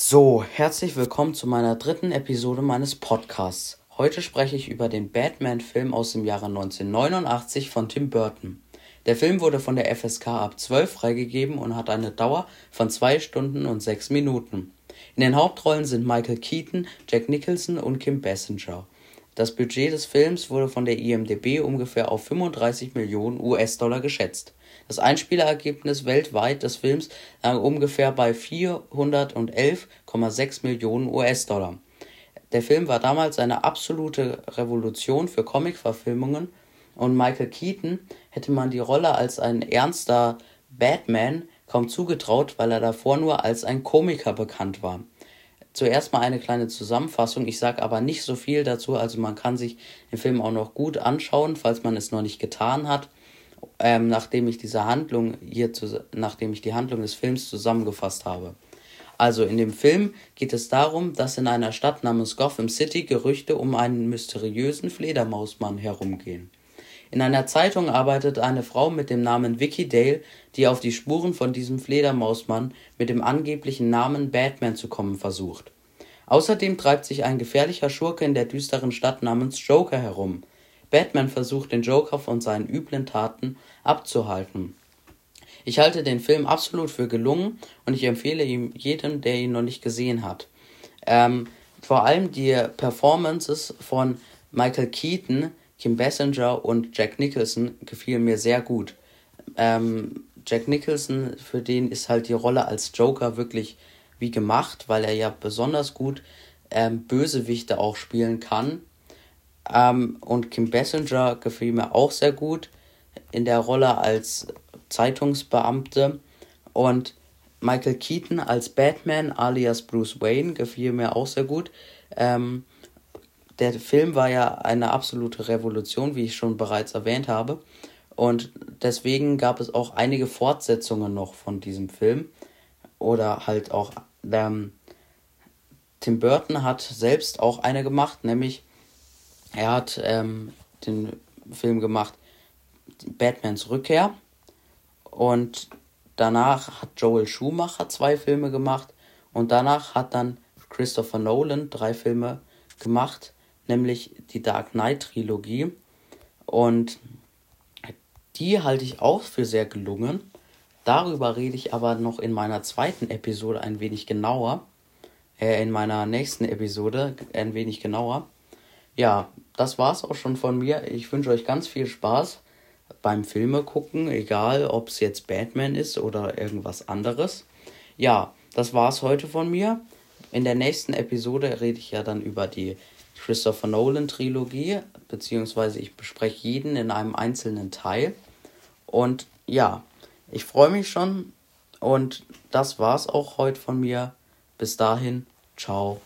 So, herzlich willkommen zu meiner dritten Episode meines Podcasts. Heute spreche ich über den Batman-Film aus dem Jahre 1989 von Tim Burton. Der Film wurde von der FSK ab 12 freigegeben und hat eine Dauer von 2 Stunden und 6 Minuten. In den Hauptrollen sind Michael Keaton, Jack Nicholson und Kim Basinger. Das Budget des Films wurde von der IMDb ungefähr auf 35 Millionen US-Dollar geschätzt. Das Einspielergebnis weltweit des Films lag ungefähr bei 411,6 Millionen US-Dollar. Der Film war damals eine absolute Revolution für Comic-Verfilmungen und Michael Keaton hätte man die Rolle als ein ernster Batman kaum zugetraut, weil er davor nur als ein Komiker bekannt war. Zuerst mal eine kleine Zusammenfassung, ich sage aber nicht so viel dazu, also man kann sich den Film auch noch gut anschauen, falls man es noch nicht getan hat ähm, nachdem ich diese Handlung hier zu, nachdem ich die Handlung des Films zusammengefasst habe. Also in dem Film geht es darum, dass in einer Stadt namens Gotham City Gerüchte um einen mysteriösen Fledermausmann herumgehen. In einer Zeitung arbeitet eine Frau mit dem Namen Vicky Dale, die auf die Spuren von diesem Fledermausmann mit dem angeblichen Namen Batman zu kommen versucht. Außerdem treibt sich ein gefährlicher Schurke in der düsteren Stadt namens Joker herum, Batman versucht, den Joker von seinen üblen Taten abzuhalten. Ich halte den Film absolut für gelungen und ich empfehle ihn jedem, der ihn noch nicht gesehen hat. Ähm, vor allem die Performances von Michael Keaton, Kim Basinger und Jack Nicholson gefielen mir sehr gut. Ähm, Jack Nicholson, für den ist halt die Rolle als Joker wirklich wie gemacht, weil er ja besonders gut ähm, Bösewichte auch spielen kann. Ähm, und Kim Basinger gefiel mir auch sehr gut in der Rolle als Zeitungsbeamte. Und Michael Keaton als Batman alias Bruce Wayne gefiel mir auch sehr gut. Ähm, der Film war ja eine absolute Revolution, wie ich schon bereits erwähnt habe. Und deswegen gab es auch einige Fortsetzungen noch von diesem Film. Oder halt auch ähm, Tim Burton hat selbst auch eine gemacht, nämlich er hat ähm, den Film gemacht Batmans Rückkehr und danach hat Joel Schumacher zwei Filme gemacht und danach hat dann Christopher Nolan drei Filme gemacht, nämlich die Dark Knight Trilogie und die halte ich auch für sehr gelungen. Darüber rede ich aber noch in meiner zweiten Episode ein wenig genauer. Äh, in meiner nächsten Episode ein wenig genauer. Ja, das war's auch schon von mir. Ich wünsche euch ganz viel Spaß beim Filme gucken, egal ob es jetzt Batman ist oder irgendwas anderes. Ja, das war's heute von mir. In der nächsten Episode rede ich ja dann über die Christopher Nolan Trilogie, beziehungsweise ich bespreche jeden in einem einzelnen Teil. Und ja, ich freue mich schon und das war's auch heute von mir. Bis dahin, ciao.